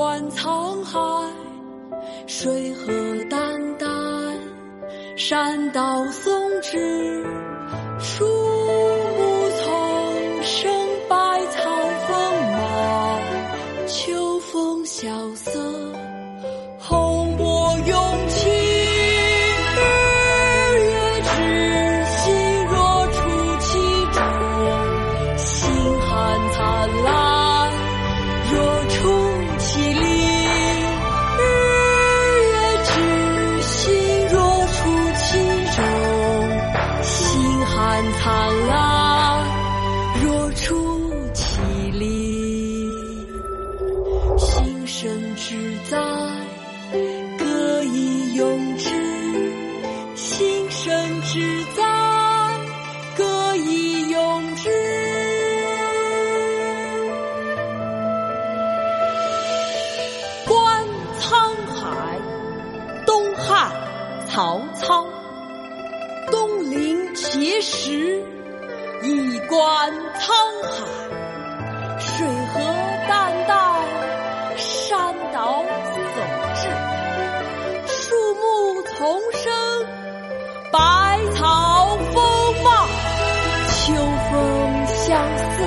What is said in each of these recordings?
观沧海水何澹澹山岛竦峙树木丛生百草丰茂秋风萧瑟。汉灿烂，若出其里。心生志在，歌以咏之；心生志在，歌以咏之。观沧海，东汉，曹操。东临碣石，以观沧海。水何澹澹，山岛竦峙。树木丛生，百草丰茂。秋风萧瑟，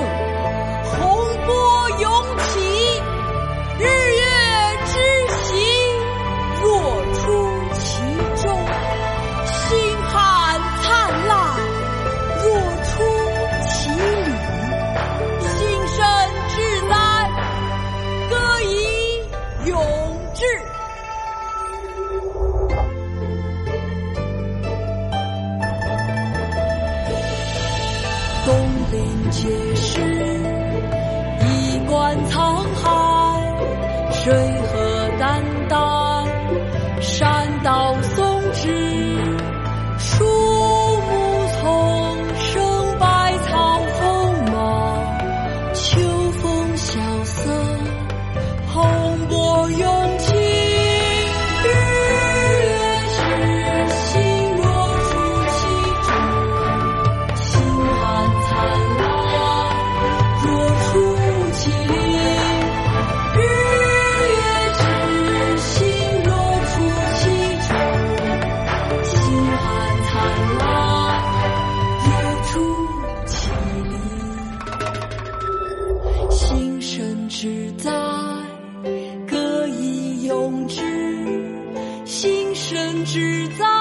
临碣石，以观沧海。水制造